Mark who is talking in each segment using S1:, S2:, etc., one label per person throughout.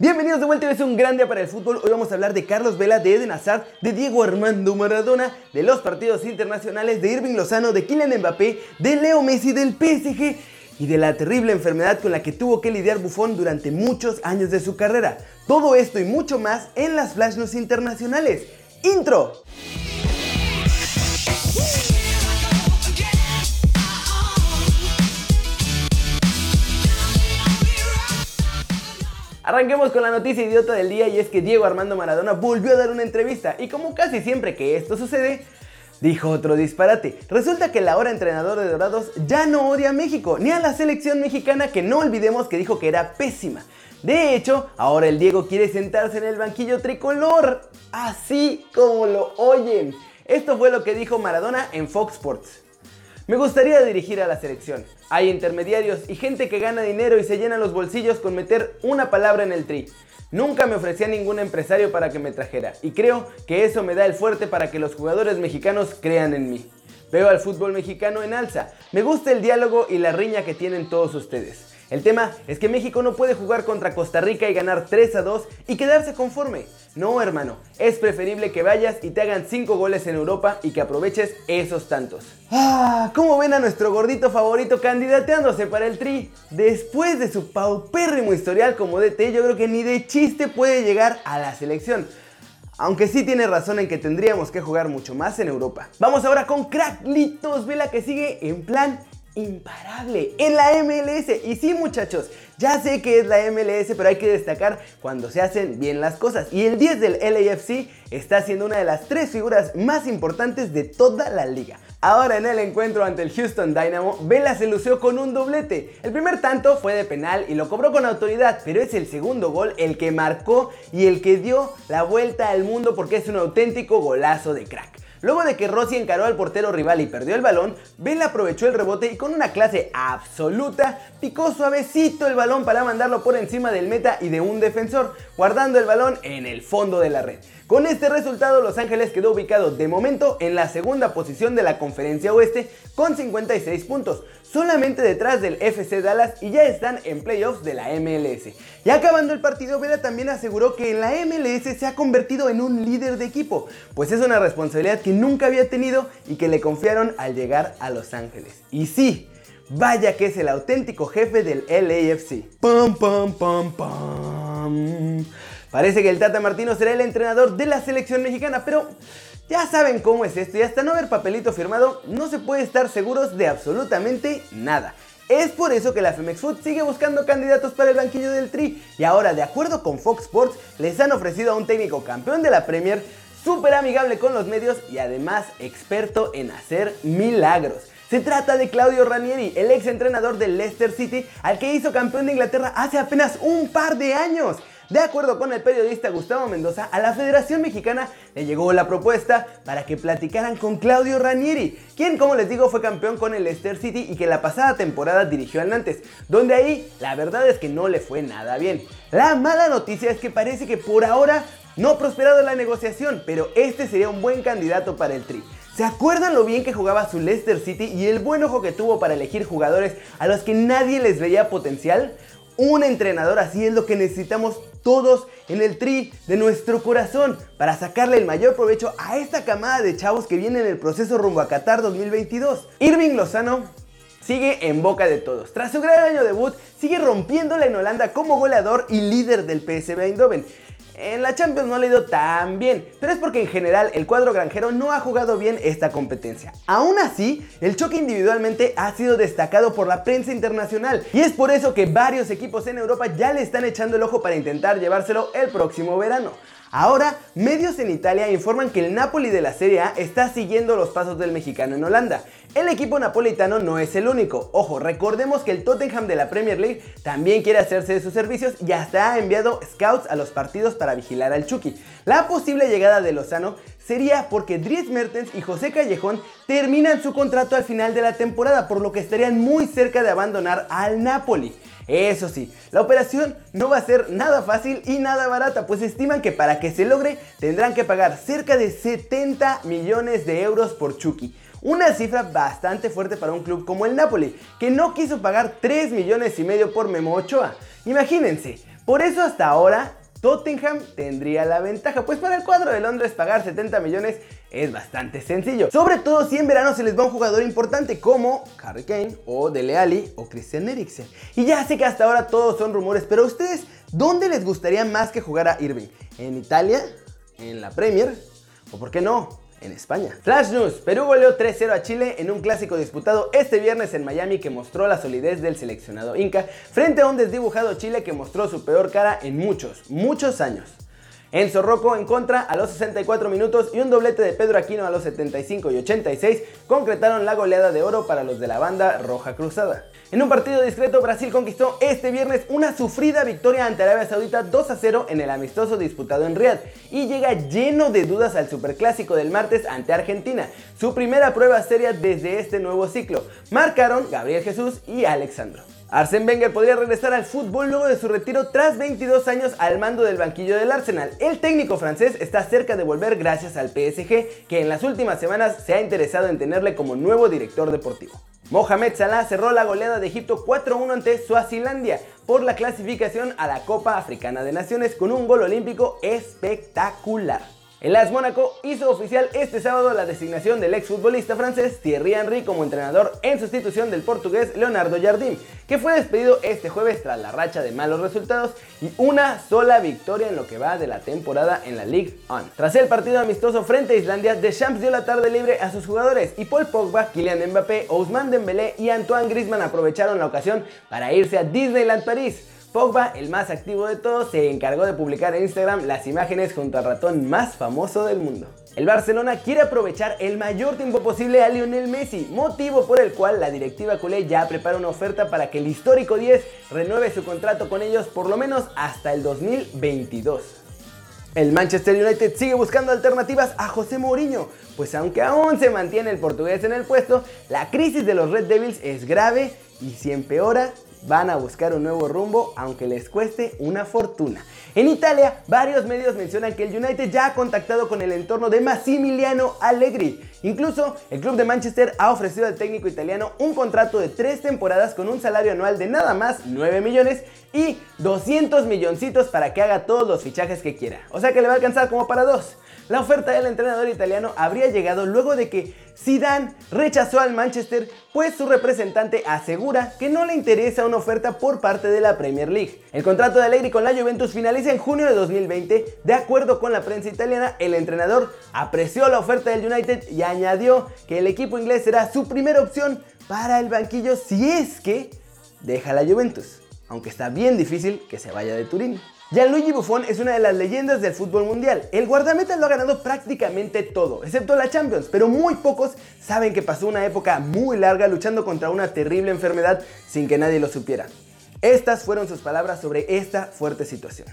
S1: Bienvenidos de vuelta, es un gran día para el fútbol. Hoy vamos a hablar de Carlos Vela, de Eden Hazard, de Diego Armando Maradona, de los partidos internacionales, de Irving Lozano, de Kylian Mbappé, de Leo Messi, del PSG y de la terrible enfermedad con la que tuvo que lidiar Buffon durante muchos años de su carrera. Todo esto y mucho más en las Flash internacionales. ¡Intro! Arranquemos con la noticia idiota del día y es que Diego Armando Maradona volvió a dar una entrevista y como casi siempre que esto sucede, dijo otro disparate. Resulta que el ahora entrenador de Dorados ya no odia a México, ni a la selección mexicana que no olvidemos que dijo que era pésima. De hecho, ahora el Diego quiere sentarse en el banquillo tricolor, así como lo oyen. Esto fue lo que dijo Maradona en Fox Sports. Me gustaría dirigir a la selección. Hay intermediarios y gente que gana dinero y se llena los bolsillos con meter una palabra en el tri. Nunca me ofrecí a ningún empresario para que me trajera y creo que eso me da el fuerte para que los jugadores mexicanos crean en mí. Veo al fútbol mexicano en alza. Me gusta el diálogo y la riña que tienen todos ustedes. El tema es que México no puede jugar contra Costa Rica y ganar 3 a 2 y quedarse conforme. No, hermano, es preferible que vayas y te hagan 5 goles en Europa y que aproveches esos tantos. Ah, ¿cómo ven a nuestro gordito favorito candidateándose para el Tri? Después de su paupérrimo historial como DT, yo creo que ni de chiste puede llegar a la selección. Aunque sí tiene razón en que tendríamos que jugar mucho más en Europa. Vamos ahora con Cracklitos Vela que sigue en plan imparable en la MLS. Y sí muchachos, ya sé que es la MLS, pero hay que destacar cuando se hacen bien las cosas. Y el 10 del LAFC está siendo una de las tres figuras más importantes de toda la liga. Ahora en el encuentro ante el Houston Dynamo, Vela se lució con un doblete. El primer tanto fue de penal y lo cobró con autoridad, pero es el segundo gol el que marcó y el que dio la vuelta al mundo porque es un auténtico golazo de crack. Luego de que Rossi encaró al portero rival y perdió el balón, Vela aprovechó el rebote y con una clase absoluta picó suavecito el balón para mandarlo por encima del meta y de un defensor, guardando el balón en el fondo de la red. Con este resultado, Los Ángeles quedó ubicado de momento en la segunda posición de la conferencia oeste con 56 puntos, solamente detrás del FC Dallas y ya están en playoffs de la MLS. Y acabando el partido, Vela también aseguró que en la MLS se ha convertido en un líder de equipo, pues es una responsabilidad que nunca había tenido y que le confiaron al llegar a Los Ángeles. Y sí, vaya que es el auténtico jefe del LAFC. Pam, pam, pam, pam. Parece que el Tata Martino será el entrenador de la selección mexicana, pero ya saben cómo es esto y hasta no haber papelito firmado no se puede estar seguros de absolutamente nada. Es por eso que la Femex Food sigue buscando candidatos para el banquillo del Tri y ahora de acuerdo con Fox Sports les han ofrecido a un técnico campeón de la Premier, súper amigable con los medios y además experto en hacer milagros. Se trata de Claudio Ranieri, el ex entrenador del Leicester City, al que hizo campeón de Inglaterra hace apenas un par de años. De acuerdo con el periodista Gustavo Mendoza, a la Federación Mexicana le llegó la propuesta para que platicaran con Claudio Ranieri, quien como les digo fue campeón con el Leicester City y que la pasada temporada dirigió al Nantes, donde ahí la verdad es que no le fue nada bien. La mala noticia es que parece que por ahora no ha prosperado la negociación, pero este sería un buen candidato para el Tri. ¿Se acuerdan lo bien que jugaba su Leicester City y el buen ojo que tuvo para elegir jugadores a los que nadie les veía potencial? Un entrenador así es lo que necesitamos todos en el tri de nuestro corazón para sacarle el mayor provecho a esta camada de chavos que viene en el proceso rumbo a Qatar 2022. Irving Lozano sigue en boca de todos. Tras su gran año debut, sigue rompiéndola en Holanda como goleador y líder del PSV Eindhoven. En la Champions no le ha ido tan bien, pero es porque en general el cuadro granjero no ha jugado bien esta competencia. Aún así, el choque individualmente ha sido destacado por la prensa internacional y es por eso que varios equipos en Europa ya le están echando el ojo para intentar llevárselo el próximo verano. Ahora, medios en Italia informan que el Napoli de la Serie A está siguiendo los pasos del mexicano en Holanda. El equipo napolitano no es el único. Ojo, recordemos que el Tottenham de la Premier League también quiere hacerse de sus servicios y hasta ha enviado scouts a los partidos para vigilar al Chucky. La posible llegada de Lozano sería porque Dries Mertens y José Callejón terminan su contrato al final de la temporada, por lo que estarían muy cerca de abandonar al Napoli. Eso sí, la operación no va a ser nada fácil y nada barata, pues estiman que para que se logre tendrán que pagar cerca de 70 millones de euros por Chucky. Una cifra bastante fuerte para un club como el Napoli, que no quiso pagar 3 millones y medio por Memo Ochoa. Imagínense, Por eso hasta ahora Tottenham tendría la ventaja, pues para el cuadro de Londres pagar 70 millones es bastante sencillo. Sobre todo si en verano se les va un jugador importante como Harry Kane o Dele Alli o Christian Eriksen. Y ya sé que hasta ahora todos son rumores, pero a ustedes, ¿dónde les gustaría más que jugara Irving? ¿En Italia? ¿En la Premier? ¿O por qué no? En España. Flash News, Perú goleó 3-0 a Chile en un clásico disputado este viernes en Miami que mostró la solidez del seleccionado Inca frente a un desdibujado Chile que mostró su peor cara en muchos, muchos años. Enzo Rocco en contra a los 64 minutos y un doblete de Pedro Aquino a los 75 y 86 concretaron la goleada de oro para los de la banda Roja Cruzada. En un partido discreto, Brasil conquistó este viernes una sufrida victoria ante Arabia Saudita 2 a 0 en el amistoso disputado en Riyadh y llega lleno de dudas al superclásico del martes ante Argentina, su primera prueba seria desde este nuevo ciclo. Marcaron Gabriel Jesús y Alexandro. Arsène Wenger podría regresar al fútbol luego de su retiro tras 22 años al mando del banquillo del Arsenal. El técnico francés está cerca de volver gracias al PSG, que en las últimas semanas se ha interesado en tenerle como nuevo director deportivo. Mohamed Salah cerró la goleada de Egipto 4-1 ante Suazilandia por la clasificación a la Copa Africana de Naciones con un gol olímpico espectacular. El AS Mónaco hizo oficial este sábado la designación del exfutbolista francés Thierry Henry como entrenador en sustitución del portugués Leonardo Jardim, que fue despedido este jueves tras la racha de malos resultados y una sola victoria en lo que va de la temporada en la Ligue 1. Tras el partido amistoso frente a Islandia, Deschamps dio la tarde libre a sus jugadores y Paul Pogba, Kylian Mbappé, Ousmane Dembélé y Antoine Griezmann aprovecharon la ocasión para irse a Disneyland París Pogba, el más activo de todos, se encargó de publicar en Instagram las imágenes junto al ratón más famoso del mundo. El Barcelona quiere aprovechar el mayor tiempo posible a Lionel Messi, motivo por el cual la directiva culé ya prepara una oferta para que el histórico 10 renueve su contrato con ellos por lo menos hasta el 2022. El Manchester United sigue buscando alternativas a José Mourinho, pues aunque aún se mantiene el portugués en el puesto, la crisis de los Red Devils es grave y si empeora, van a buscar un nuevo rumbo aunque les cueste una fortuna. En Italia, varios medios mencionan que el United ya ha contactado con el entorno de Massimiliano Allegri. Incluso, el club de Manchester ha ofrecido al técnico italiano un contrato de tres temporadas con un salario anual de nada más 9 millones y 200 milloncitos para que haga todos los fichajes que quiera. O sea que le va a alcanzar como para dos. La oferta del entrenador italiano habría llegado luego de que Zidane rechazó al Manchester, pues su representante asegura que no le interesa una oferta por parte de la Premier League. El contrato de Allegri con la Juventus finaliza en junio de 2020. De acuerdo con la prensa italiana, el entrenador apreció la oferta del United y añadió que el equipo inglés será su primera opción para el banquillo si es que deja la Juventus, aunque está bien difícil que se vaya de Turín. Gianluigi Buffon es una de las leyendas del fútbol mundial. El guardameta lo ha ganado prácticamente todo, excepto la Champions, pero muy pocos saben que pasó una época muy larga luchando contra una terrible enfermedad sin que nadie lo supiera. Estas fueron sus palabras sobre esta fuerte situación.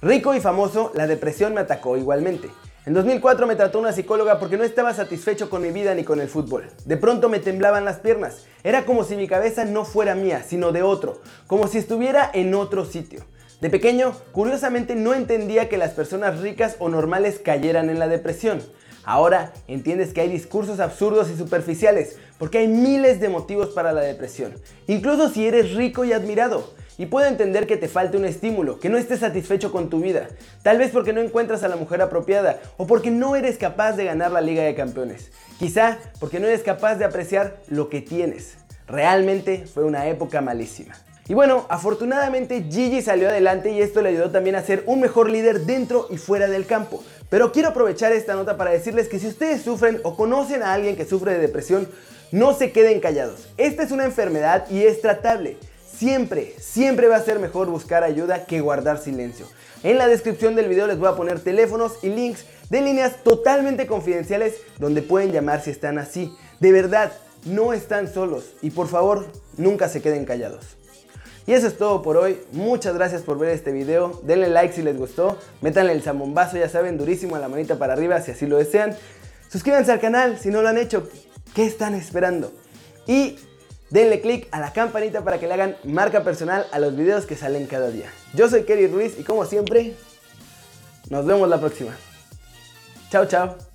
S1: Rico y famoso, la depresión me atacó igualmente. En 2004 me trató una psicóloga porque no estaba satisfecho con mi vida ni con el fútbol. De pronto me temblaban las piernas. Era como si mi cabeza no fuera mía, sino de otro. Como si estuviera en otro sitio. De pequeño, curiosamente no entendía que las personas ricas o normales cayeran en la depresión. Ahora entiendes que hay discursos absurdos y superficiales, porque hay miles de motivos para la depresión, incluso si eres rico y admirado. Y puedo entender que te falte un estímulo, que no estés satisfecho con tu vida, tal vez porque no encuentras a la mujer apropiada o porque no eres capaz de ganar la Liga de Campeones. Quizá porque no eres capaz de apreciar lo que tienes. Realmente fue una época malísima. Y bueno, afortunadamente Gigi salió adelante y esto le ayudó también a ser un mejor líder dentro y fuera del campo. Pero quiero aprovechar esta nota para decirles que si ustedes sufren o conocen a alguien que sufre de depresión, no se queden callados. Esta es una enfermedad y es tratable. Siempre, siempre va a ser mejor buscar ayuda que guardar silencio. En la descripción del video les voy a poner teléfonos y links de líneas totalmente confidenciales donde pueden llamar si están así. De verdad, no están solos y por favor, nunca se queden callados. Y eso es todo por hoy. Muchas gracias por ver este video. Denle like si les gustó. Métanle el zambombazo, ya saben, durísimo a la manita para arriba si así lo desean. Suscríbanse al canal si no lo han hecho. ¿Qué están esperando? Y denle click a la campanita para que le hagan marca personal a los videos que salen cada día. Yo soy Kerry Ruiz y como siempre, nos vemos la próxima. Chao, chao.